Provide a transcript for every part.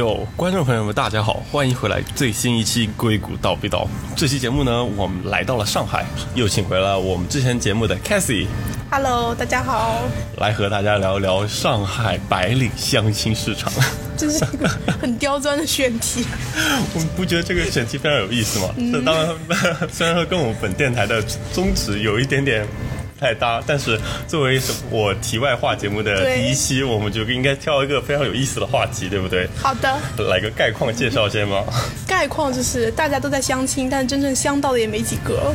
有观众朋友们，大家好，欢迎回来最新一期《硅谷道必道》。这期节目呢，我们来到了上海，又请回了我们之前节目的 Cassie Hello，大家好，来和大家聊一聊上海白领相亲市场。这是一个很刁钻的选题。我不觉得这个选题非常有意思吗？这当然，虽然说跟我们本电台的宗旨有一点点。太搭，但是作为我题外话节目的第一期，我们就应该挑一个非常有意思的话题，对不对？好的，来个概况介绍先吗？概况就是大家都在相亲，但真正相到的也没几个，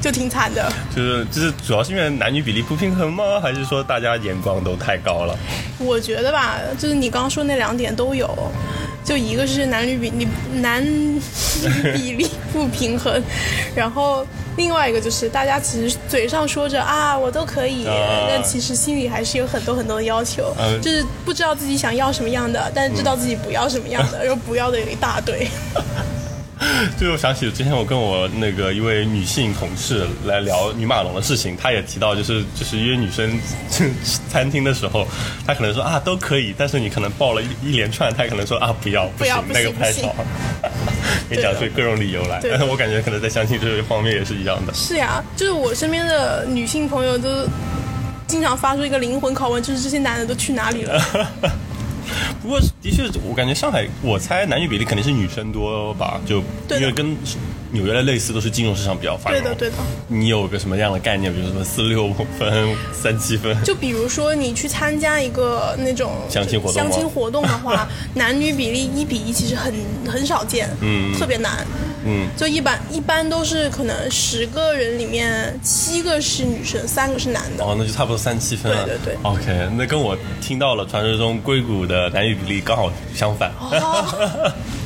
就挺惨的。就是就是主要是因为男女比例不平衡吗？还是说大家眼光都太高了？我觉得吧，就是你刚刚说那两点都有。就一个是男女比你男女 比例不平衡，然后另外一个就是大家其实嘴上说着啊我都可以，但其实心里还是有很多很多的要求，就是不知道自己想要什么样的，但是知道自己不要什么样的，然后不要的有一大堆。就我想起之前我跟我那个一位女性同事来聊女马龙的事情，她也提到，就是就是约女生餐厅的时候，她可能说啊都可以，但是你可能报了一一连串，她可能说啊不要不行那个太少，给讲出各种理由来。但是 我感觉可能在相亲这一方面也是一样的。是呀，就是我身边的女性朋友都经常发出一个灵魂拷问，就是这些男的都去哪里了。不过，的确，我感觉上海，我猜男女比例肯定是女生多吧，就因为跟。纽约的类似都是金融市场比较繁荣。对的，对的。你有个什么样的概念？比如说什么四六分、三七分？就比如说你去参加一个那种相亲活动，相亲活动的话，男女比例一比一其实很很少见，嗯，特别难，嗯，就一般一般都是可能十个人里面七个是女生，三个是男的。哦，那就差不多三七分了。对对对。OK，那跟我听到了传说中硅谷的男女比例刚好相反。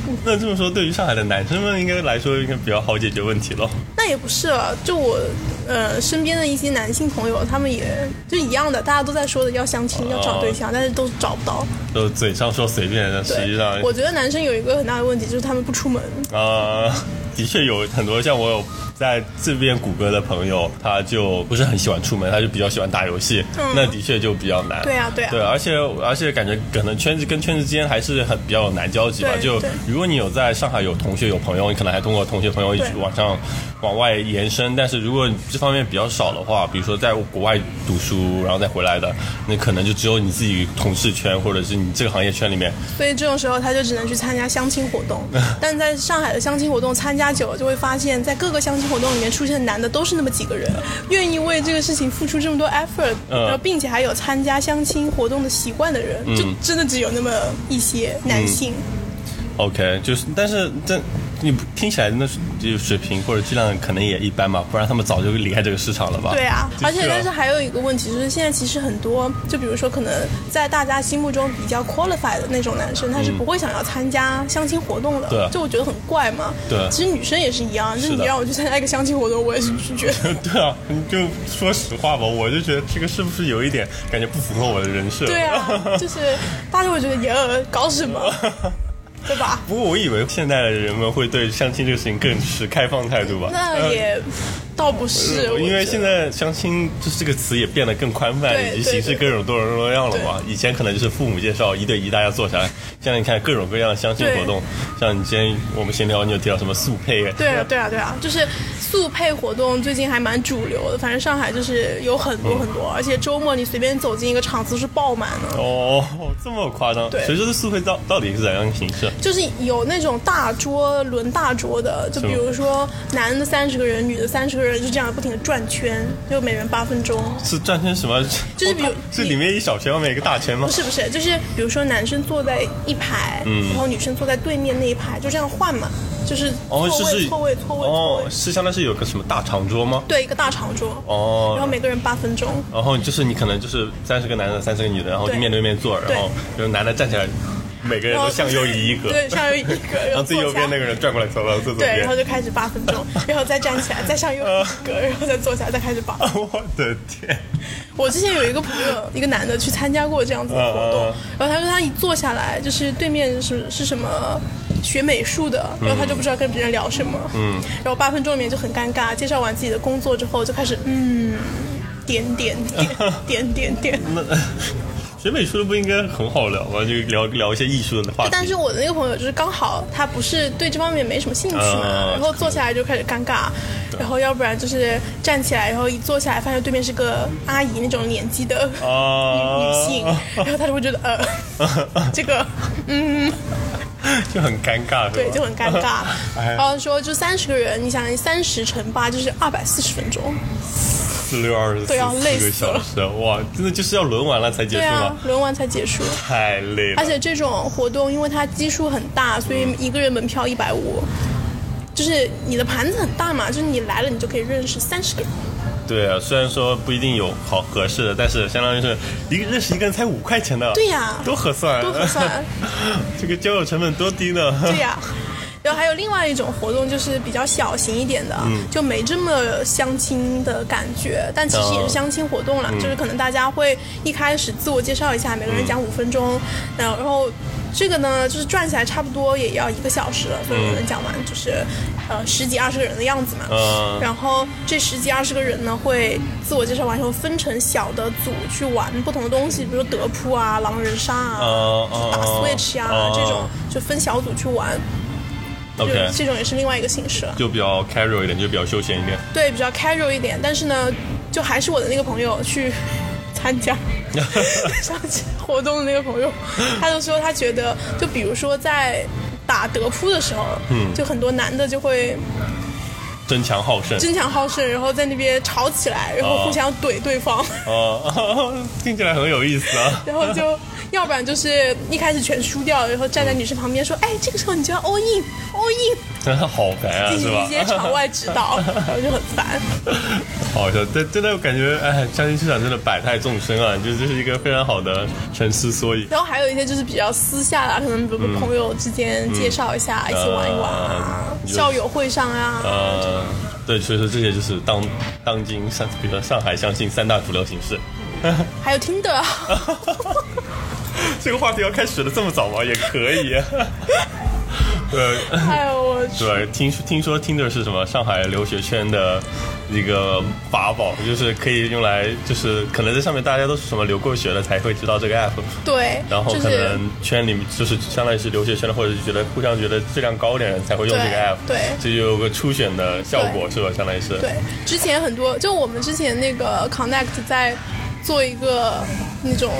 那这么说，对于上海的男生们应该来说，应该比较好解决问题咯。那也不是了，就我呃身边的一些男性朋友，他们也就一样的，大家都在说的要相亲、要找对象，但是都找不到。就嘴上说随便，但实际上，我觉得男生有一个很大的问题，就是他们不出门。啊，的确有很多像我有。在这边谷歌的朋友，他就不是很喜欢出门，他就比较喜欢打游戏。那的确就比较难。对啊，对啊。对，而且而且感觉可能圈子跟圈子之间还是很比较有难交集吧。就如果你有在上海有同学有朋友，你可能还通过同学朋友一起网上往外延伸。但是如果这方面比较少的话，比如说在国外读书然后再回来的，那可能就只有你自己同事圈或者是你这个行业圈里面。所以这种时候他就只能去参加相亲活动。但在上海的相亲活动参加久了，就会发现，在各个相亲。活动里面出现的男的都是那么几个人，愿意为这个事情付出这么多 effort，然后并且还有参加相亲活动的习惯的人，就真的只有那么一些男性。OK，就是，但是这。你听起来那就水平或者质量可能也一般嘛，不然他们早就离开这个市场了吧？对啊，而且但是还有一个问题就是，现在其实很多，就比如说可能在大家心目中比较 qualified 的那种男生，他是不会想要参加相亲活动的。对，就我觉得很怪嘛。对，其实女生也是一样，就是你让我去参加一个相亲活动，我也是拒绝。对啊，你就说实话吧，我就觉得这个是不是有一点感觉不符合我的人设？对啊，就是大家会觉得耶，搞什么？对吧？不过我以为现在的人们会对相亲这个事情更持开放态度吧？那也。倒不是，因为现在相亲就是这个词也变得更宽泛，以及形式各种多种多样了嘛。以前可能就是父母介绍一对一，大家坐下来。现在你看各种各样的相亲活动，像你今天我们闲聊，你有提到什么速配？对啊，对啊，对啊，就是速配活动最近还蛮主流的。反正上海就是有很多很多，而且周末你随便走进一个场子是爆满的。哦，这么夸张？对。所以说，这速配到到底是怎样的形式？就是有那种大桌轮大桌的，就比如说男的三十个人，女的三十个人，就这样不停的。转圈就每人八分钟，是转圈什么？就是比如是里面一小圈，外面一个大圈吗？不是不是，就是比如说男生坐在一排，嗯，然后女生坐在对面那一排，就这样换嘛，就是错位错位错位哦，是相当是有个什么大长桌吗？对，一个大长桌哦，然后每个人八分钟，然后就是你可能就是三十个男的，三十个女的，然后面对面坐，然后就是男的站起来。每个人都向右移一格，对，向右移一格，然后最右边那个人转过来，走到这左边，对，然后就开始八分钟，然后再站起来，再向右移一格，然后再坐下，再开始八。我的天！我之前有一个朋友，一个男的去参加过这样子的活动，然后他说他一坐下来，就是对面是是什么学美术的，然后他就不知道跟别人聊什么，嗯，然后八分钟里面就很尴尬，介绍完自己的工作之后，就开始嗯，点点点点点点。学美术的不应该很好聊吗？就聊聊一些艺术的话题。但是我的那个朋友就是刚好他不是对这方面没什么兴趣嘛，然后坐下来就开始尴尬，然后要不然就是站起来，然后一坐下来发现对面是个阿姨那种年纪的女女性，然后他就会觉得呃，这个嗯。就很尴尬，对，就很尴尬。然后说，就三十个人，你想，三十乘八就是二百四十分钟，四六二十四个小时，哇，真的就是要轮完了才结束吗？轮完才结束，太累了。而且这种活动，因为它基数很大，所以一个人门票一百五，就是你的盘子很大嘛，就是你来了，你就可以认识三十个人。对啊，虽然说不一定有好合适的，但是相当于是一个认识一个人才五块钱的，对呀，多合算，多合算，这个交友成本多低呢？对呀，然后还有另外一种活动，就是比较小型一点的，就没这么相亲的感觉，但其实也是相亲活动了，就是可能大家会一开始自我介绍一下，每个人讲五分钟，然后。这个呢，就是转起来差不多也要一个小时了，所以我能讲完，就是呃十几二十个人的样子嘛。嗯。然后这十几二十个人呢，会自我介绍完以后分成小的组去玩不同的东西，比如说德扑啊、狼人杀啊、打 Switch 呀这种，就分小组去玩。OK。这种也是另外一个形式。就比较 casual 一点，就比较休闲一点。对，比较 casual 一点，但是呢，就还是我的那个朋友去。参加上期活动的那个朋友，他就说他觉得，就比如说在打德扑的时候，嗯，就很多男的就会争强好胜，争强好胜，然后在那边吵起来，然后互相怼对方，哦，听起来很有意思啊。然后就要不然就是一开始全输掉，然后站在女生旁边说，哎，这个时候你就要 all in，all in。真的好烦啊，进行一些场外指导，然 后就很烦。好笑，真真的感觉，哎，相亲市场真的百态众生啊，就这是一个非常好的沉思缩影。然后还有一些就是比较私下的，可能比如朋友之间介绍一下，一起玩一玩啊，校友会上啊。呃，对，所以说这些就是当当今上，比如说上海相亲三大主流形式。还有听的。这个话题要开始的这么早吗？也可以。对，哎呦我去！对，听听说听的是什么？上海留学圈的一个法宝，就是可以用来，就是可能在上面大家都是什么留过学的才会知道这个 app。对，然后可能圈里面就是相当于是留学圈的，或者是觉得互相觉得质量高点人才会用这个 app。对，这就有个初选的效果，是吧？相当于是。对，之前很多，就我们之前那个 connect 在做一个那种。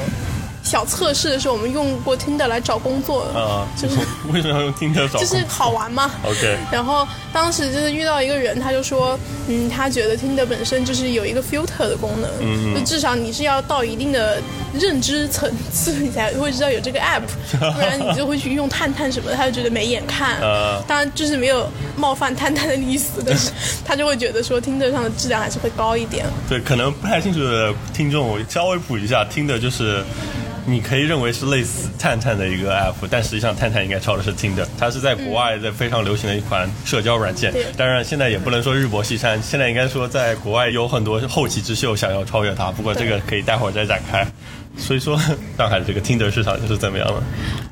小测试的时候，我们用过 Tinder 来找工作，啊，就是 为什么要用 Tinder 找？就是好玩嘛。OK。然后当时就是遇到一个人，他就说，嗯，他觉得 Tinder 本身就是有一个 filter 的功能，嗯就至少你是要到一定的认知层次，你才会知道有这个 app，不然你就会去用探探什么的，他就觉得没眼看。啊。当然就是没有冒犯探探的意思，但是他就会觉得说 Tinder 上的质量还是会高一点。对，可能不太清楚的听众，我稍微补一下，Tinder 就是。你可以认为是类似探探的一个 app，但实际上探探应该抄的是 Tinder，它是在国外在非常流行的一款社交软件。当然现在也不能说日薄西山，现在应该说在国外有很多后起之秀想要超越它。不过这个可以待会儿再展开。所以说上海的这个 Tinder 市场就是怎么样了？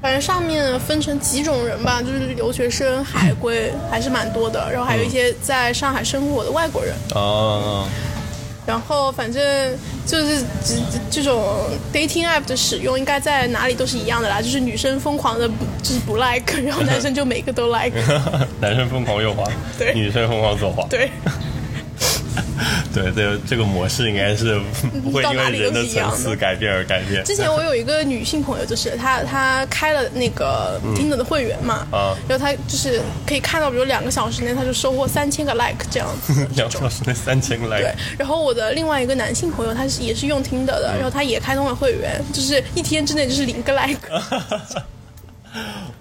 反正上面分成几种人吧，就是留学生、海归还是蛮多的，然后还有一些在上海生活的外国人。哦。然后反正就是这这种 dating app 的使用，应该在哪里都是一样的啦。就是女生疯狂的就是不 like，然后男生就每个都 like。男生疯狂右滑，对，女生疯狂左滑，对。对，这这个模式应该是不会因为人的层次改变而改变。之前我有一个女性朋友，就是她她开了那个 Tinder 的会员嘛，啊，然后她就是可以看到，比如两个小时内，她就收获三千个 like 这样子。两个小时内三千个 like。对，然后我的另外一个男性朋友，他是也是用 Tinder 的，然后他也开通了会员，就是一天之内就是零个 like。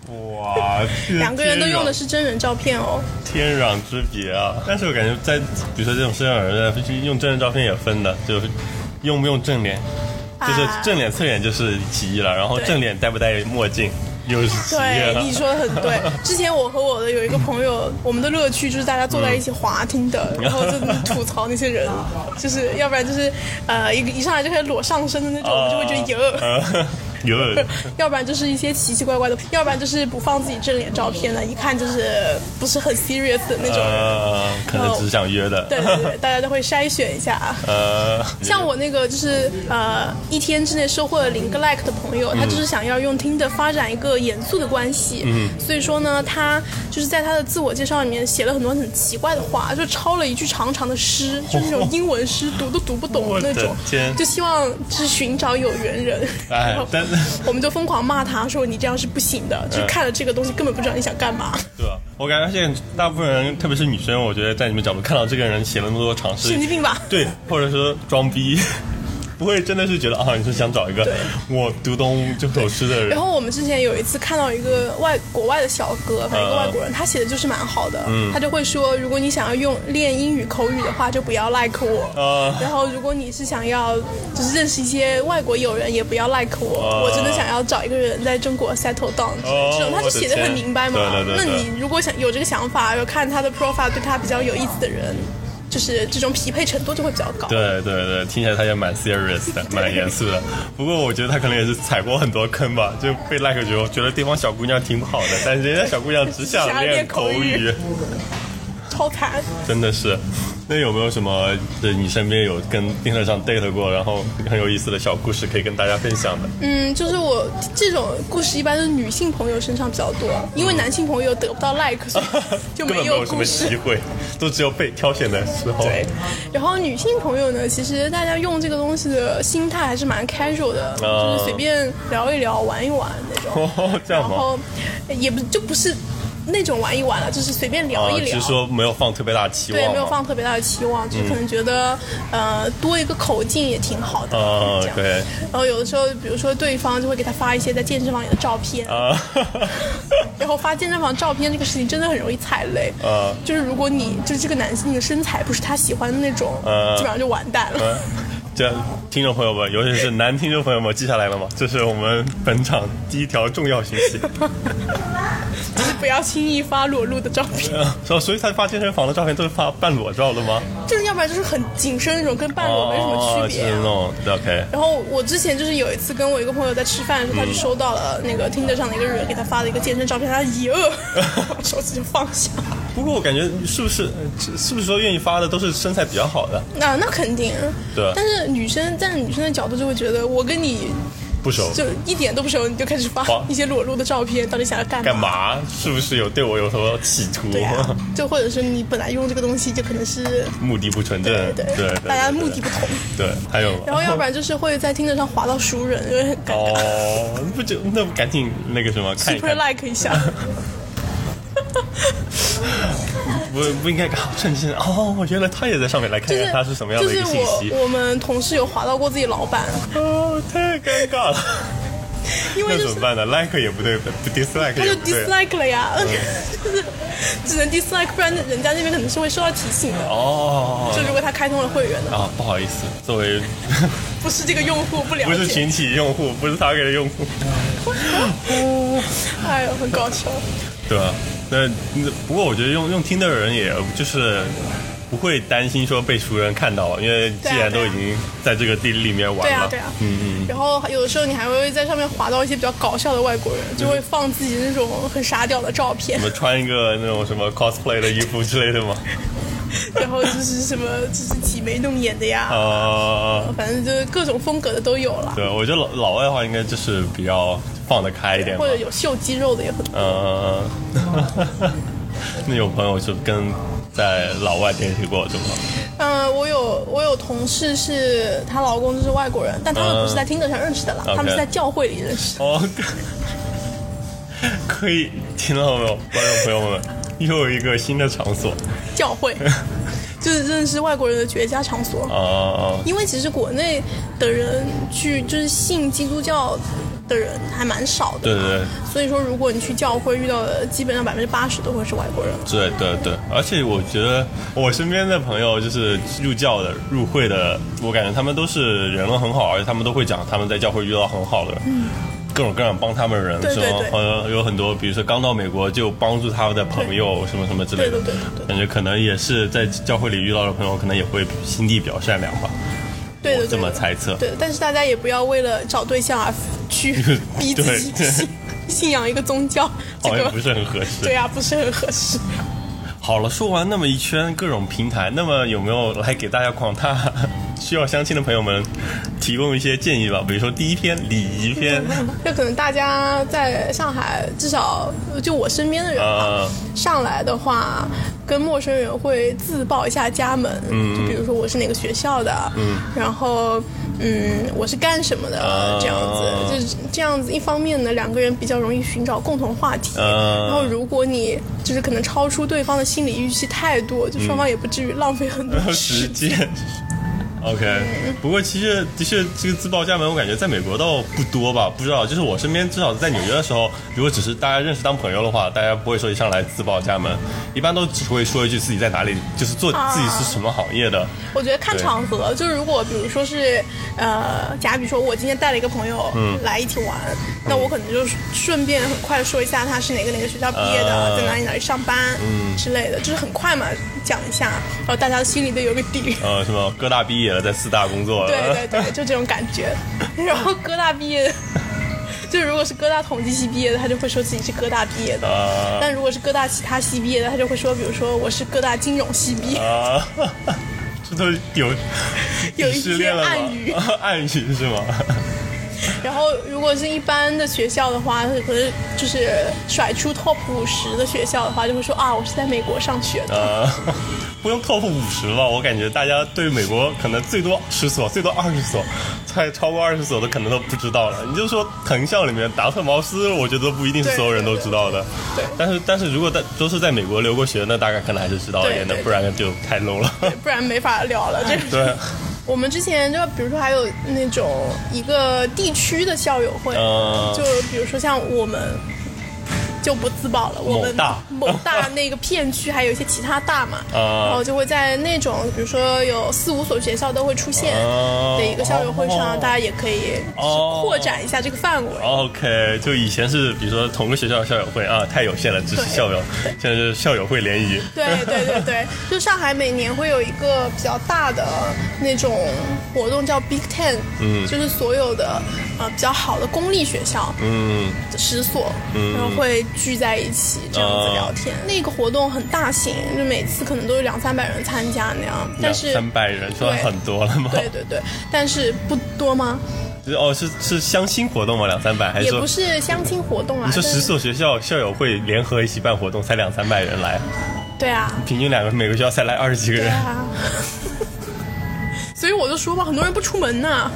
哇，两个人都用的是真人照片哦，天壤之别啊！但是我感觉在比如说这种社交软件，用真人照片也分的，就是用不用正脸，就是正脸侧脸就是其一了，然后正脸戴不戴墨镜又是对，你说的很对。之前我和我的有一个朋友，我们的乐趣就是大家坐在一起滑听的，然后就吐槽那些人，就是要不然就是呃一一上来就开始裸上身的那种，我们就会觉得哟。有，要不然就是一些奇奇怪怪的，要不然就是不放自己正脸照片的，一看就是不是很 serious 的那种人。呃，可能只想约的。对对对，大家都会筛选一下。呃，像我那个就是呃一天之内收获了零个 like 的朋友，他就是想要用听的发展一个严肃的关系。嗯。所以说呢，他就是在他的自我介绍里面写了很多很奇怪的话，就抄了一句长长的诗，就是那种英文诗，读都读不懂的那种。就希望就是寻找有缘人。哎，但 我们就疯狂骂他说你这样是不行的，就是看了这个东西根本不知道你想干嘛。对啊？我感觉现在大部分人，特别是女生，我觉得在你们角度看到这个人写了那么多尝试，神经病吧？对，或者说装逼。不会真的是觉得啊，你是想找一个我读懂这首诗的人。然后我们之前有一次看到一个外国外的小哥，反正一个外国人，他写的就是蛮好的。他就会说，如果你想要用练英语口语的话，就不要 like 我。然后如果你是想要就是认识一些外国友人，也不要 like 我。我真的想要找一个人在中国 settle down 这种，他就写的很明白嘛。那你如果想有这个想法，要看他的 profile 对他比较有意思的人。就是这种匹配程度就会比较高。对对对，听起来他也蛮 serious 的，蛮严肃的。不过我觉得他可能也是踩过很多坑吧，就被 like 之后，觉得对方小姑娘挺好的，但是人家小姑娘只想练口语。超惨，真的是。那有没有什么是你身边有跟电视上 date 过，然后很有意思的小故事可以跟大家分享的？嗯，就是我这种故事一般是女性朋友身上比较多，因为男性朋友得不到 like，所以 就没有什么机会，都只有被挑选的时候。对。然后女性朋友呢，其实大家用这个东西的心态还是蛮 casual 的，就是随便聊一聊、玩一玩那种。哦，这样吗？然后也不就不是。那种玩一玩了，就是随便聊一聊，其实说没有放特别大的期望，对，没有放特别大的期望，就可能觉得呃多一个口径也挺好的，啊，对。然后有的时候，比如说对方就会给他发一些在健身房里的照片，啊，然后发健身房照片这个事情真的很容易踩雷，啊，就是如果你就是这个男性的身材不是他喜欢的那种，基本上就完蛋了。这听众朋友们，尤其是男听众朋友们，记下来了吗？这是我们本场第一条重要信息。就是不要轻易发裸露的照片。所 所以他发健身房的照片都是发半裸照的吗？就是要不然就是很紧身那种，跟半裸没什么区别。是那种 OK。然后我之前就是有一次跟我一个朋友在吃饭的时候，他就收到了那个听着上的一个人给他发的一个健身照片，他一饿，手机就放下。不过我感觉是不是是不是说愿意发的都是身材比较好的？那那肯定。对。但是女生站在女生的角度就会觉得，我跟你。不熟，就一点都不熟，你就开始发一些裸露的照片，到底想要干嘛？干嘛？是不是有对我有什么企图？对啊，就或者是你本来用这个东西就可能是目的不纯正，对对，大家目的不同。对，还有，然后要不然就是会在听着上划到熟人，因为很尴尬。哦，不就那赶紧那个什么，super like 一下。不不应该搞震惊哦，原来他也在上面来看看他是什么样的一个信息。我们同事有划到过自己老板，哦，太尴尬了。因为那怎么办呢？like 也不对，不 dislike 他就 dislike 了呀，就是只能 dislike，不然人家那边可能是会收到提醒的。哦，就如果他开通了会员的啊，不好意思，作为 不是这个用户不了解，不是群体用户，不是他给的用户。哎呦，很搞笑。对啊。那不过我觉得用用听的人，也就是不会担心说被熟人看到，因为既然都已经在这个地里面玩了，对啊，对啊，嗯嗯。然后有的时候你还会在上面划到一些比较搞笑的外国人，就会放自己那种很傻屌的照片，什么穿一个那种什么 cosplay 的衣服之类的吗？然后就是什么就是挤眉弄眼的呀，啊，反正就是各种风格的都有了。对，我觉得老老外的话应该就是比较。放得开一点，或者有秀肌肉的也很多。嗯，那有朋友就跟在老外联系过，对吗？嗯，我有我有同事是她老公就是外国人，但他们不是在听 r 上认识的啦，他们是在教会里认识。哦，可以听到没有，观众朋友们，又有一个新的场所，教会，就是认识外国人的绝佳场所。哦，因为其实国内的人去就是信基督教。的人还蛮少的，对对对，所以说如果你去教会遇到的，基本上百分之八十都会是外国人。对对对，而且我觉得我身边的朋友就是入教的、入会的，我感觉他们都是人都很好，而且他们都会讲他们在教会遇到很好的，嗯，各种各样帮他们的人，是吗？呃，有很多，比如说刚到美国就帮助他们的朋友，什么什么之类的，对对对，感觉可能也是在教会里遇到的朋友，可能也会心地比较善良吧。对的，这么猜测。对，但是大家也不要为了找对象而。去 逼自己 信信仰一个宗教，好像不是很合适。对啊，不是很合适。好了，说完那么一圈各种平台，那么有没有来给大家广大需要相亲的朋友们提供一些建议吧？比如说第一篇礼仪篇，就可能大家在上海，至少就我身边的人啊，上来的话，跟陌生人会自报一下家门，嗯，就比如说我是哪个学校的，嗯，然后。嗯，我是干什么的？这样子，就是这样子。一方面呢，两个人比较容易寻找共同话题。然后，如果你就是可能超出对方的心理预期太多，就双方也不至于浪费很多时间。OK，不过其实的确这个自报家门，我感觉在美国倒不多吧，不知道。就是我身边至少在纽约的时候，如果只是大家认识当朋友的话，大家不会说一上来自报家门，一般都只会说一句自己在哪里，就是做自己是什么行业的。我觉得看场合，就是如果比如说是呃，假比说我今天带了一个朋友来一起玩，那我可能就顺便很快说一下他是哪个哪个学校毕业的，在哪里哪里上班之类的，就是很快嘛讲一下，然后大家心里都有个底。呃，什么哥大毕业了。在四大工作，对对对，就这种感觉。然后哥大毕业，就如果是哥大统计系毕业的，他就会说自己是哥大毕业的；但如果是哥大其他系毕业的，他就会说，比如说我是哥大金融系毕业。这都有 有一些暗语，暗语是吗？然后，如果是一般的学校的话，可能就是甩出 top 五十的学校的话，就会说啊，我是在美国上学的。不用 top 五十吧？我感觉大家对美国可能最多十所，最多二十所，再超过二十所的可能都不知道了。你就说藤校里面达特茅斯，我觉得不一定是所有人都知道的。对。但是但是如果在都是在美国留过学，那大概可能还是知道一点的，不然就太 low 了。不然没法聊了。这对。我们之前就比如说还有那种一个地区的校友会，就比如说像我们。就不自保了。我们某大那个片区还有一些其他大嘛，然后就会在那种比如说有四五所学校都会出现的一个校友会上，大家也可以扩展一下这个范围。OK，就以前是比如说同个学校的校友会啊，太有限了，只是校友。现在是校友会联谊。对对对对，就上海每年会有一个比较大的那种活动叫 Big Ten，嗯，就是所有的呃比较好的公立学校，嗯，十所，然后会。聚在一起这样子聊天，那个活动很大型，就每次可能都有两三百人参加那样。但是三百人算很多了吗？对对对，但是不多吗？哦，是是相亲活动吗？两三百还是？也不是相亲活动啊。你说十所学校校友会联合一起办活动，才两三百人来？对啊。平均两个每个学校才来二十几个人。所以我就说嘛，很多人不出门呢。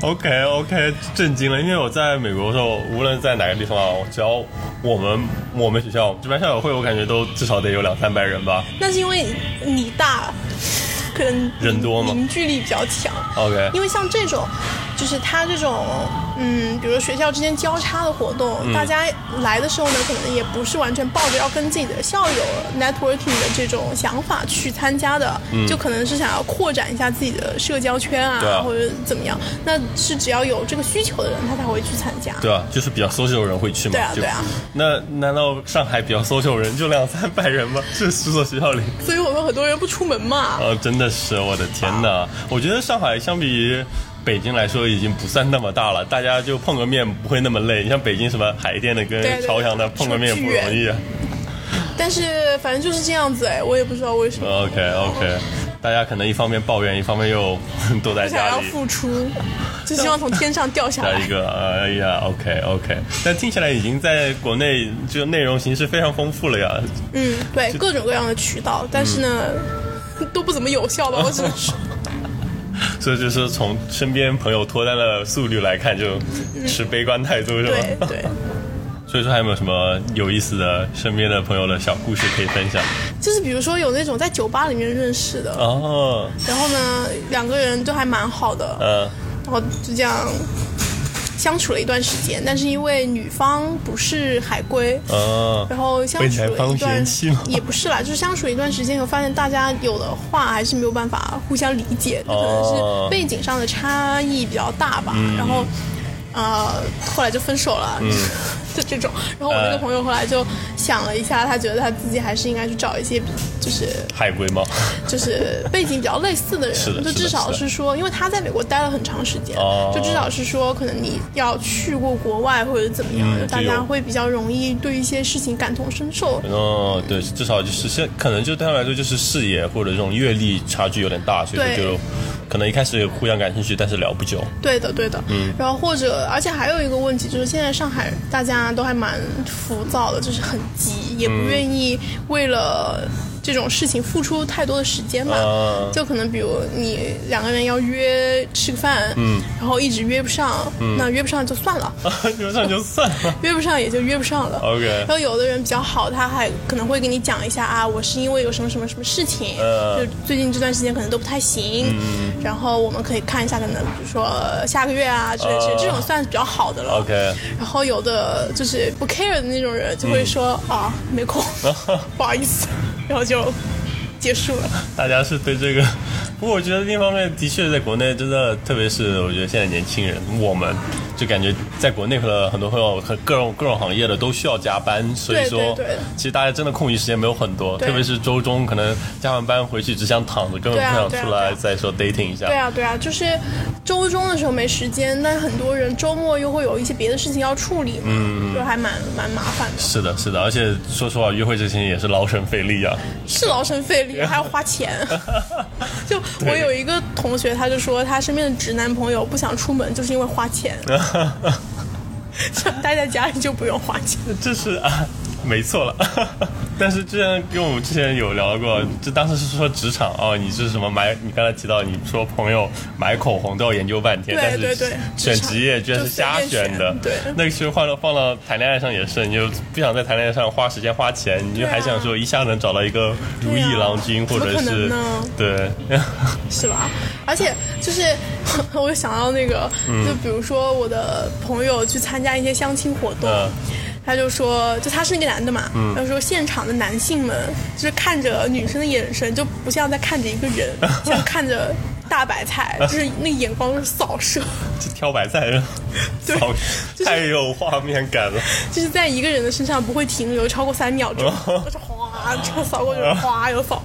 OK OK，震惊了，因为我在美国的时候，无论在哪个地方啊，只要我们我们学校这边校友会，我感觉都至少得有两三百人吧。那是因为你大，可能人多嘛？凝聚力比较强。OK，因为像这种。就是他这种，嗯，比如说学校之间交叉的活动，大家来的时候呢，可能也不是完全抱着要跟自己的校友 networking 的这种想法去参加的，就可能是想要扩展一下自己的社交圈啊，或者怎么样。那是只要有这个需求的人，他才会去参加。对啊，就是比较 social 的人会去嘛。对啊，对啊。那难道上海比较 social 人就两三百人吗？这十所学校里。所以我们很多人不出门嘛。呃，真的是，我的天哪！我觉得上海相比。北京来说已经不算那么大了，大家就碰个面不会那么累。你像北京什么海淀的跟朝阳的碰个面不容易。但是反正就是这样子哎，我也不知道为什么。OK OK，大家可能一方面抱怨，一方面又都在家里。想要付出，就希望从天上掉下来。一个，哎呀，OK OK，但听起来已经在国内就内容形式非常丰富了呀。嗯，对，各种各样的渠道，但是呢，都不怎么有效吧？我只能说。所以就是从身边朋友脱单的速率来看，就持悲观态度是吧？对 对。所以说还有没有什么有意思的身边的朋友的小故事可以分享？就是比如说有那种在酒吧里面认识的哦，然后呢两个人都还蛮好的，嗯，然后就这样。相处了一段时间，但是因为女方不是海归，然后相处了一段也不是啦，就是相处一段时间以后，发现大家有的话还是没有办法互相理解，可能是背景上的差异比较大吧。然后，呃，后来就分手了，就这种。然后我那个朋友后来就。想了一下，他觉得他自己还是应该去找一些，就是海归吗？就是背景比较类似的人，就至少是说，因为他在美国待了很长时间，就至少是说，可能你要去过国外或者怎么样，就大家会比较容易对一些事情感同身受。哦，对，至少就是现可能就对他来说就是视野或者这种阅历差距有点大，所以就。可能一开始互相感兴趣，但是聊不久。对的，对的。嗯。然后或者，而且还有一个问题，就是现在上海大家都还蛮浮躁的，就是很急，也不愿意为了。这种事情付出太多的时间嘛，就可能比如你两个人要约吃个饭，嗯，然后一直约不上，那约不上就算了，约不上就算了，约不上也就约不上了。OK。然后有的人比较好，他还可能会给你讲一下啊，我是因为有什么什么什么事情，就最近这段时间可能都不太行，然后我们可以看一下，可能比如说下个月啊之类之类，这种算是比较好的了。OK。然后有的就是不 care 的那种人，就会说啊，没空，不好意思。然后就结束了。大家是对这个，不过我觉得另一方面的确在国内真的，特别是我觉得现在年轻人，我们。就感觉在国内的很多朋友和各种各种行业的都需要加班，所以说，其实大家真的空余时间没有很多，特别是周中可能加完班回去只想躺着，根本不想出来再说 dating 一下。对啊，对啊，就是周中的时候没时间，但很多人周末又会有一些别的事情要处理嘛，就还蛮蛮麻烦的。是的，是的，而且说实话，约会这些也是劳神费力啊。是劳神费力，还要花钱。就我有一个同学，他就说他身边的直男朋友不想出门，就是因为花钱。想待在家里就不用花钱，这是啊。没错了，但是之前跟我们之前有聊过，就当时是说职场哦，你是什么买？你刚才提到你说朋友买口红都要研究半天，但是选职业居然是瞎选的。对，那个其实换了放到谈恋爱上也是，你就不想在谈恋爱上花时间花钱，你就还想说一下能找到一个如意郎君，或者是对，是吧？而且就是 我想到那个，就比如说我的朋友去参加一些相亲活动。他就说，就他是那个男的嘛，他说现场的男性们就是看着女生的眼神就不像在看着一个人，像看着大白菜，就是那眼光是扫射，就挑白菜是，对，太有画面感了。就是在一个人的身上不会停留超过三秒钟，就是哗，就扫过去，哗又扫。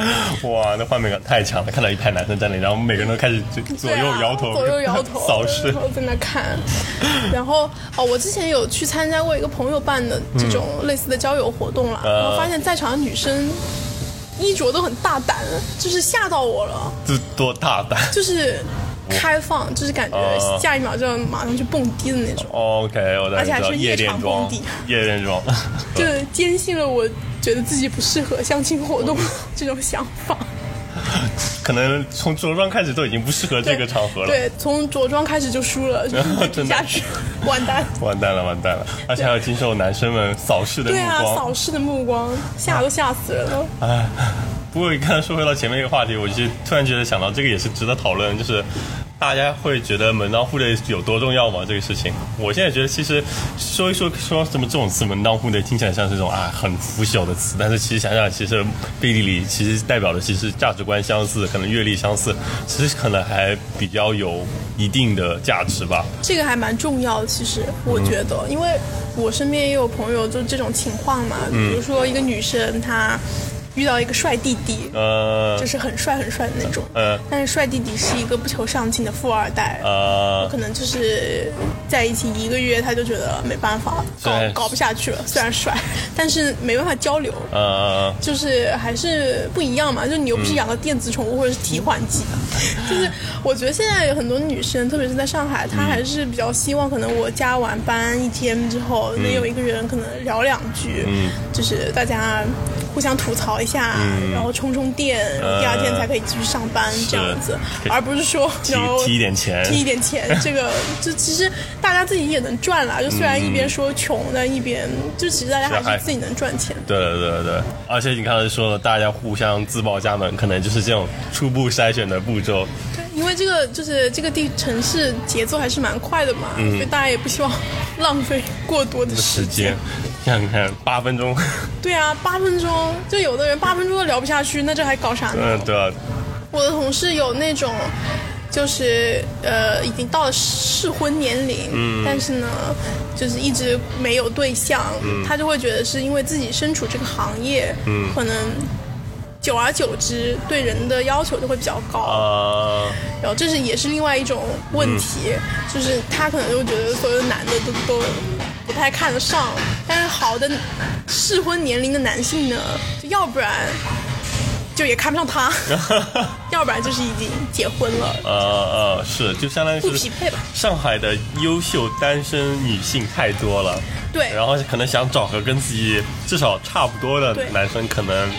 哇，那画面感太强了！看到一排男生在那里，然后每个人都开始就左右摇头，左右摇头，扫视，然后在那看。然后哦，我之前有去参加过一个朋友办的这种类似的交友活动了，然后发现在场的女生衣着都很大胆，就是吓到我了。这多大胆？就是开放，就是感觉下一秒就要马上去蹦迪的那种。OK，我而且还是夜场蹦迪，夜店装，就坚信了我。觉得自己不适合相亲活动这种想法，可能从着装开始都已经不适合这个场合了。对，从着装开始就输了，真下去完蛋，完蛋了，完蛋了，而且还要经受男生们扫视的目光，对啊，扫视的目光，吓都吓死人了。哎，不过你刚才说回到前面一个话题，我就突然觉得想到这个也是值得讨论，就是。大家会觉得门当户对有多重要吗？这个事情，我现在觉得其实说一说说什么这种词，门当户对听起来像是这种啊很腐朽的词，但是其实想想，其实背地里其实代表的其实价值观相似，可能阅历相似，其实可能还比较有一定的价值吧。这个还蛮重要的，其实我觉得，因为我身边也有朋友就这种情况嘛，比如说一个女生她。遇到一个帅弟弟，呃，就是很帅很帅的那种，呃，但是帅弟弟是一个不求上进的富二代，呃，可能就是在一起一个月他就觉得没办法搞搞不下去了。虽然帅，但是没办法交流，呃，就是还是不一样嘛。就你又不是养个电子宠物或者是提款机，就是我觉得现在有很多女生，特别是在上海，她还是比较希望可能我加完班一天之后能有一个人可能聊两句，嗯，就是大家。互相吐槽一下，然后充充电，第二天才可以继续上班这样子，而不是说提提一点钱，提一点钱，这个就其实大家自己也能赚啦。就虽然一边说穷，但一边就其实大家还是自己能赚钱。对对对对，而且你刚才说了，大家互相自报家门，可能就是这种初步筛选的步骤。对，因为这个就是这个地城市节奏还是蛮快的嘛，所以大家也不希望浪费过多的时间。看看八分钟，对啊，八分钟，就有的人八分钟都聊不下去，那这还搞啥呢？嗯，对啊。我的同事有那种，就是呃已经到了适婚年龄，嗯。但是呢，就是一直没有对象，嗯。他就会觉得是因为自己身处这个行业，嗯。可能久而久之对人的要求就会比较高，呃，然后这是也是另外一种问题，就是他可能就觉得所有的男的都都不太看得上，但是好的适婚年龄的男性呢，就要不然就也看不上他，要不然就是已经结婚了，呃呃，是，就相当于不匹配吧？上海的优秀单身女性太多了，对，然后可能想找个跟自己至少差不多的男生，可能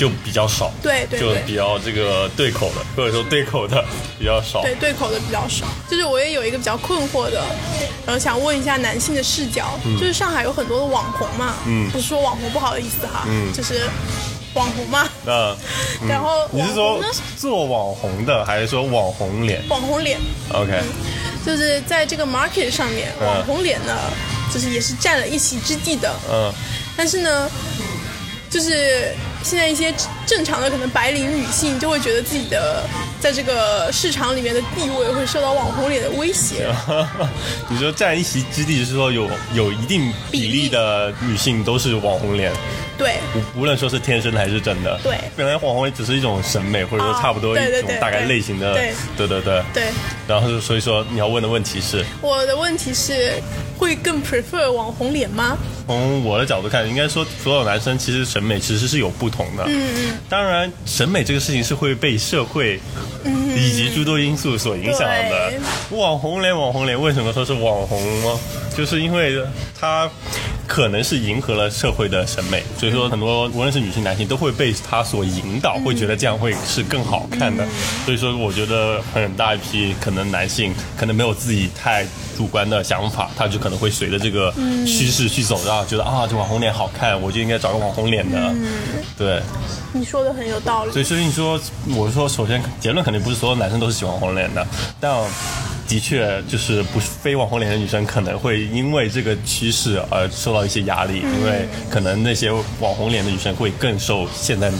就比较少，对对就比较这个对口的，或者说对口的比较少。对对口的比较少。就是我也有一个比较困惑的，然后想问一下男性的视角，就是上海有很多的网红嘛，嗯不是说网红不好的意思哈，嗯就是网红嘛，嗯然后你是说做网红的，还是说网红脸网红脸。？OK，就是在这个 market 上面，嗯网红脸呢，就是也是占了一席之地的。嗯但是呢，就是现在一些正常的可能白领女性就会觉得自己的在这个市场里面的地位会受到网红脸的威胁。你说占一席之地，是说有有一定比例的女性都是网红脸，对无无论说是天生的还是真的。对本来网红脸只是一种审美，或者说啊差不多一种大概类型的。对对对对。对，然后所以说你要问的问题是，我的问题是，会更 prefer 网红脸吗？从我的角度看，应该说所有男生其实审美其实是有不同的。嗯嗯，当然，审美这个事情是会被社会以及诸多因素所影响的。网红脸，网红脸，为什么说是网红呢？就是因为它可能是迎合了社会的审美，所以说很多无论是女性、男性都会被他所引导，会觉得这样会是更好看的。所以说，我觉得很大一批可能男性可能没有自己太主观的想法，他就可能会随着这个趋势去走，然后觉得啊，这网红脸好看，我就应该找个网红脸的。对，你说的很有道理。所以所以你说，我是说，首先结论肯定不是所有男生都是喜欢网红脸的，但的确就是不是非网红脸的女生可能会因为这个趋势而受到一些压力，因为可能那些网红脸的女生会更受现在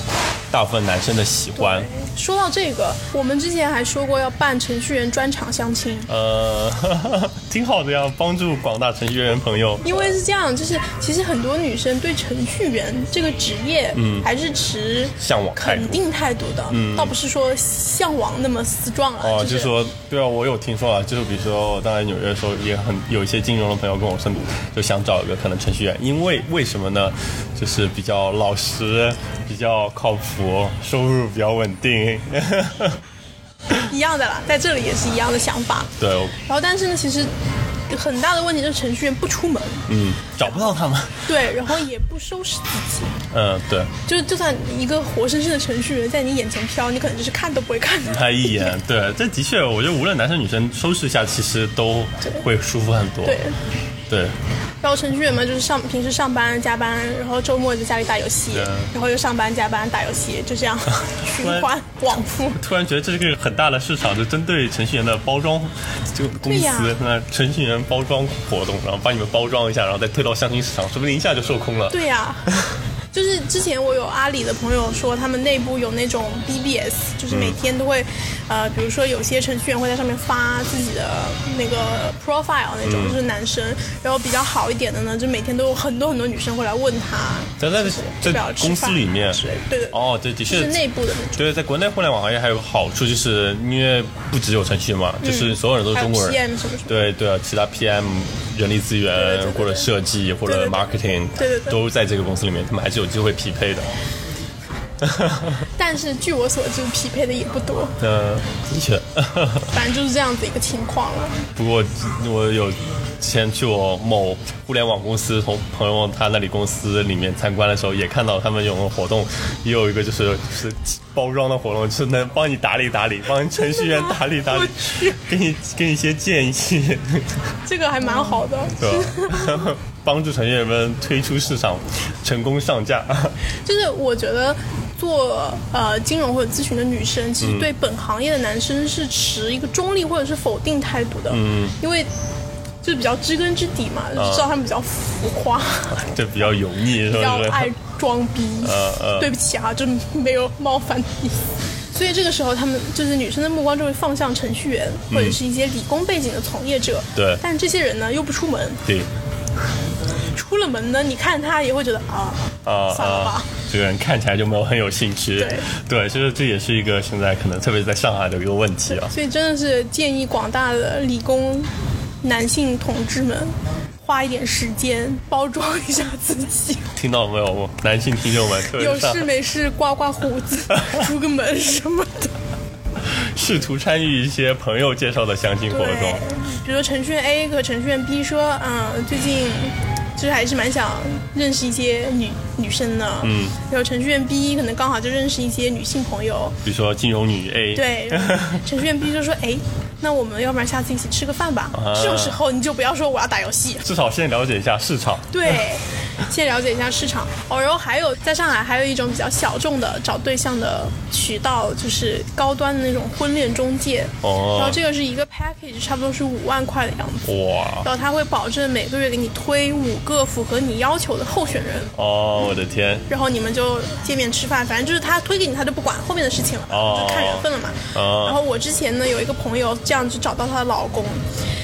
大部分男生的喜欢。说到这个，我们之前还说过要办程序员专场相亲。呃，挺好的呀，帮助广大程序员朋友。因为是这样，就是其实很多女生对程序员这个职业，嗯，还是持向往肯定态度的，嗯，倒不是说向往那么死壮了，哦，就就是说，对啊，我有听说啊，就是比如说，我当然纽约的时候也很有一些金融的朋友跟我说，就想找一个可能程序员，因为为什么呢？就是比较老实，比较靠谱，收入比较稳定。一样的啦，在这里也是一样的想法。对，然后但是呢，其实很大的问题就是程序员不出门，嗯，找不到他们。对，然后也不收拾自己，嗯，对，就就算一个活生生的程序员在你眼前飘，你可能就是看都不会看。他一眼，对，这的确，我觉得无论男生女生收拾一下，其实都会舒服很多。对，对，然后程序员嘛，就是上平时上班加班，然后周末在家里打游戏，然后又上班加班打游戏，就这样 循环往复。突然觉得这是个很大的市场，就针对程序员的包装，这个公司那程序员包装活动，然后把你们包装一下，然后再推到相亲市场，说不定一下就售空了。对呀、就是之前我有阿里的朋友说，他们内部有那种 BBS，就是每天都会，呃，比如说有些程序员会在上面发自己的那个 profile 那种，就是男生，然后比较好一点的呢，就每天都有很多很多女生会来问他，在在要在公司里面对对，哦，对，的确是内部的那种。对，在国内互联网行业还有个好处，就是因为不只有程序员嘛，就是所有人都是中国人。PM 什么什么，对对，其他 PM、人力资源对对对或者设计或者对对对 marketing，对对对都在这个公司里面，他们还是有机会匹配的。但是据我所知，匹配的也不多，嗯，的确。反正就是这样子一个情况了。不过我有之前去我某互联网公司从朋友他那里公司里面参观的时候，也看到他们有个活动，也有一个就是就是包装的活动，就是能帮你打理打理，帮程序员打理打理，给你给你一些建议，这个还蛮好的，对。吧？帮助程序员们推出市场，成功上架。就是我觉得做呃金融或者咨询的女生，其实对本行业的男生是持一个中立或者是否定态度的，嗯，因为就是比较知根知底嘛，就知道他们比较浮夸，对比较油腻？比较爱装逼。呃呃对不起啊，就没有冒犯的意思。所以这个时候他们就是女生的目光就会放向程序员或者是一些理工背景的从业者。对，但这些人呢又不出门。对。出了门呢，你看他也会觉得啊啊，算了吧，这个人看起来就没有很有兴趣。对对，其实这也是一个现在可能特别在上海的一个问题啊。所以真的是建议广大的理工男性同志们花一点时间包装一下自己。听到没有，男性听众们？有事没事刮刮胡子、出个门什么的，试图参与一些朋友介绍的相亲活动。比如说程序员 A 和程序员 B 说，嗯，最近。其实还是蛮想认识一些女女生的，嗯，然后程序员 B 可能刚好就认识一些女性朋友，比如说金融女 A，对，程序员 B 就说，哎。那我们要不然下次一起吃个饭吧？这种时候你就不要说我要打游戏，至少先了解一下市场。对，先了解一下市场。哦，然后还有在上海还有一种比较小众的找对象的渠道，就是高端的那种婚恋中介。哦。然后这个是一个 package，差不多是五万块的样子。哇。然后他会保证每个月给你推五个符合你要求的候选人。哦，我的天。然后你们就见面吃饭，反正就是他推给你，他就不管后面的事情了，就看缘分了嘛。哦。然后我之前呢有一个朋友。这样子找到她的老公，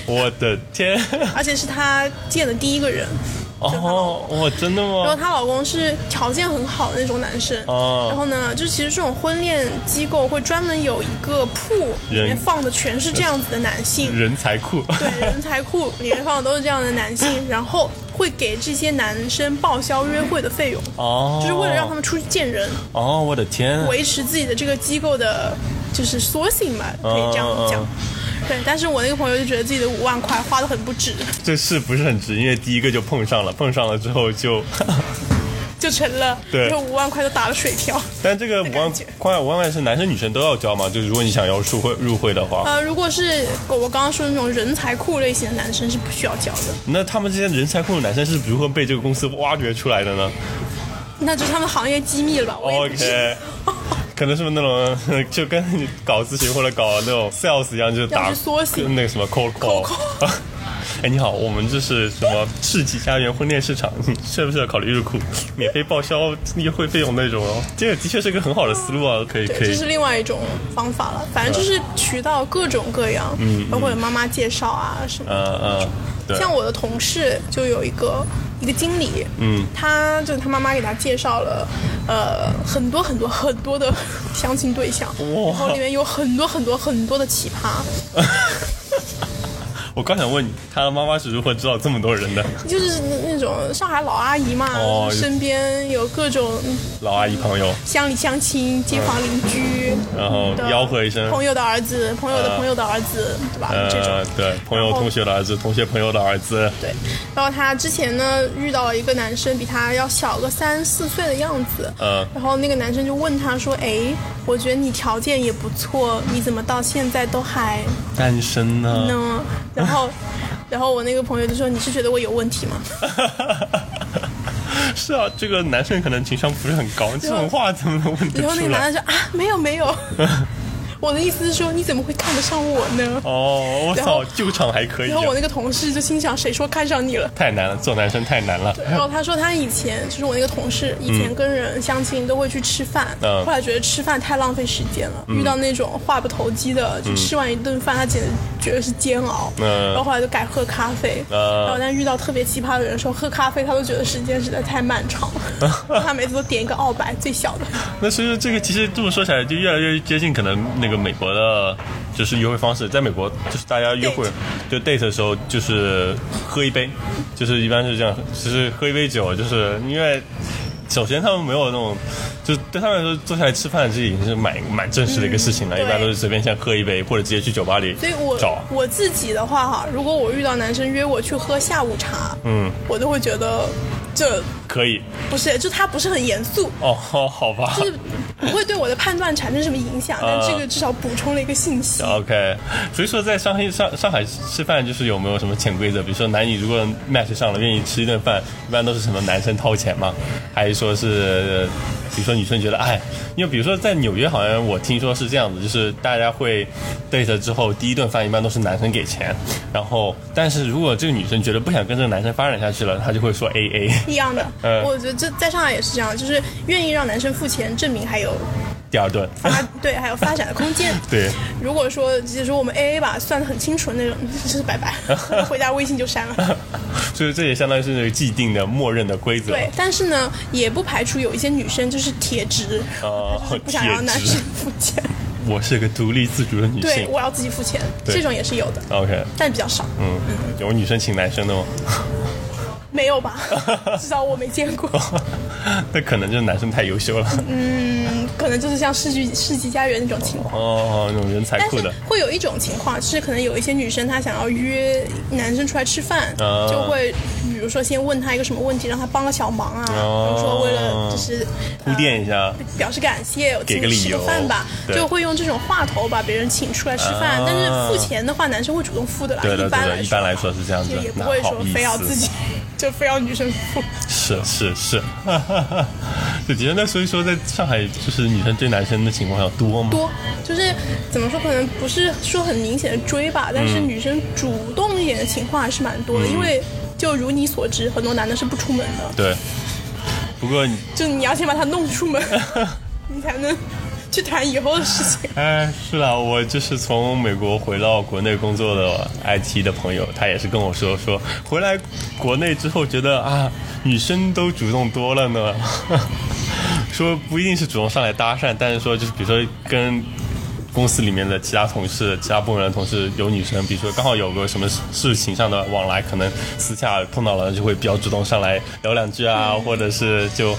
我的天！而且是她见的第一个人。哦，哇，真的吗？然后她老公是条件很好的那种男生。哦。然后呢，就其实这种婚恋机构会专门有一个铺，里面放的全是这样子的男性。人才库。对，人才库里面放的都是这样的男性，然后会给这些男生报销约会的费用。哦。就是为了让他们出去见人。哦，我的天！维持自己的这个机构的。就是缩性吧，可以这样讲。对，但是我那个朋友就觉得自己的五万块花的很不值。这是不是很值？因为第一个就碰上了，碰上了之后就 就成了。对，五万块都打了水漂。但这个五万块，五万块是男生女生都要交吗？就是如果你想要入会入会的话。呃，如果是我刚刚说的那种人才库类型的男生是不需要交的。那他们这些人才库的男生是如何被这个公司挖掘出来的呢？那就是他们行业机密了吧？OK。可能是不是那种 就跟搞咨询或者搞那种 sales 一样，就是打那个什么 call call。哎，你好，我们这是什么世纪家园婚恋市场？需不需要考虑入库，免费报销优惠费用那种哦？这个的确是一个很好的思路啊，可以可以。这是另外一种方法了，反正就是渠道各种各样，嗯，包括有妈妈介绍啊什么。嗯嗯。像我的同事就有一个一个经理，嗯，他就是他妈妈给他介绍了，呃，很多很多很多的相亲对象，然后里面有很多很多很多的奇葩。我刚想问你，他的妈妈是如何知道这么多人的？就是那种上海老阿姨嘛，身边有各种老阿姨朋友，乡里乡亲、街坊邻居，然后吆喝一声，朋友的儿子，朋友的朋友的儿子，对吧？这种对，朋友同学的儿子，同学朋友的儿子。对，然后他之前呢遇到了一个男生，比他要小个三四岁的样子。嗯。然后那个男生就问他说：“哎，我觉得你条件也不错，你怎么到现在都还单身呢？”呢。然后，然后我那个朋友就说：“你是觉得我有问题吗？” 是啊，这个男生可能情商不是很高，这种话怎么能问得出来？然后那个男的说：“啊，没有没有。”我的意思是说，你怎么会看得上我呢？哦，我操，救场还可以。然后我那个同事就心想，谁说看上你了？太难了，做男生太难了。然后他说他以前就是我那个同事，以前跟人相亲都会去吃饭，后来觉得吃饭太浪费时间了，遇到那种话不投机的，就吃完一顿饭他简直觉得是煎熬。然后后来就改喝咖啡。然后但遇到特别奇葩的人说喝咖啡，他都觉得时间实在太漫长了。他每次都点一个澳白最小的。那所以说这个其实这么说起来就越来越接近可能那个美国的。就是约会方式，在美国就是大家约会就 date 的时候，就是喝一杯，就是一般是这样，其实喝一杯酒，就是因为首先他们没有那种，就对他们来说坐下来吃饭这已经是蛮蛮正式的一个事情了，一般都是随便先喝一杯，或者直接去酒吧里。所以我我自己的话哈，如果我遇到男生约我去喝下午茶，嗯，我都会觉得。这可以不是，就他不是很严肃哦，好吧，就是不会对我的判断产生什么影响，但这个至少补充了一个信息。OK，所以说在上海上上海吃饭就是有没有什么潜规则？比如说男女如果 match 上了，愿意吃一顿饭，一般都是什么男生掏钱吗？还是说是？比如说女生觉得哎，因为比如说在纽约好像我听说是这样子，就是大家会 date 之后第一顿饭一般都是男生给钱，然后但是如果这个女生觉得不想跟这个男生发展下去了，她就会说 A A 一样的。嗯，我觉得这在上海也是这样，就是愿意让男生付钱，证明还有第二顿发对，还有发展的空间。对，如果说其实我们 A A 吧算的很清楚的那种，就是拜拜，回家微信就删了。所以这也相当于是那个既定的默认的规则。对，但是呢，也不排除有一些女生就是铁直，啊，不想让男生付钱。我是个独立自主的女性，对，我要自己付钱，这种也是有的。OK，但比较少。嗯，有女生请男生的吗？没有吧，至少我没见过。那可能就是男生太优秀了。嗯，可能就是像世纪世纪佳缘那种情况。哦，那种人才库的。会有一种情况，是可能有一些女生她想要约男生出来吃饭，就会比如说先问他一个什么问题，让他帮个小忙啊。比如说为了就是铺垫一下，表示感谢，给个理由饭吧，就会用这种话头把别人请出来吃饭。但是付钱的话，男生会主动付的啦。对的，对的，一般来说是这样子，也不会说非要自己。就非要女生付，是是是，就的确，那所以说，在上海就是女生追男生的情况要多吗？多，就是怎么说，可能不是说很明显的追吧，但是女生主动一点的情况还是蛮多的。因为就如你所知，很多男的是不出门的。对，不过就你要先把他弄出门，你才能。去谈以后的事情。哎，是啊，我就是从美国回到国内工作的 IT 的朋友，他也是跟我说，说回来国内之后觉得啊，女生都主动多了呢。说不一定是主动上来搭讪，但是说就是比如说跟公司里面的其他同事、其他部门的同事有女生，比如说刚好有个什么事情上的往来，可能私下碰到了就会比较主动上来聊两句啊，或者是就。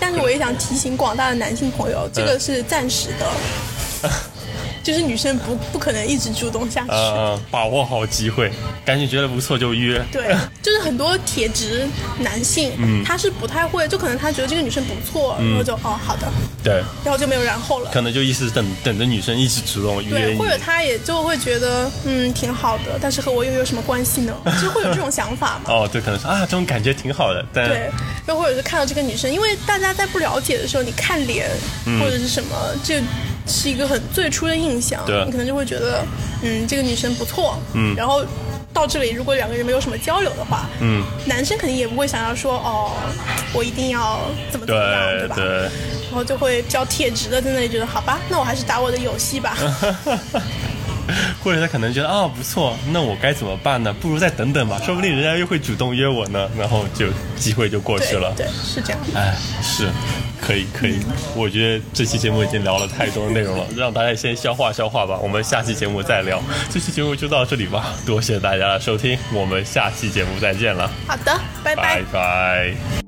但是我也想提醒广大的男性朋友，这个是暂时的。就是女生不不可能一直主动下去，把握好机会，赶紧觉得不错就约。对，就是很多铁直男性，他是不太会，就可能他觉得这个女生不错，然后就哦好的，对，然后就没有然后了。可能就意思等等着女生一直主动约对，或者他也就会觉得嗯挺好的，但是和我又有什么关系呢？就会有这种想法嘛。哦，对，可能是啊，这种感觉挺好的，但对，又或者是看到这个女生，因为大家在不了解的时候，你看脸或者是什么就。是一个很最初的印象，你可能就会觉得，嗯，这个女生不错，嗯，然后到这里，如果两个人没有什么交流的话，嗯，男生肯定也不会想要说，哦，我一定要怎么怎么样，对吧？然后就会比较铁直的在那里觉得，好吧，那我还是打我的游戏吧。或者他可能觉得啊不错，那我该怎么办呢？不如再等等吧，说不定人家又会主动约我呢，然后就机会就过去了。对，是这样。哎，是，可以可以。我觉得这期节目已经聊了太多内容了，让大家先消化消化吧。我们下期节目再聊。这期节目就到这里吧，多谢大家的收听，我们下期节目再见了。好的，拜拜。拜拜。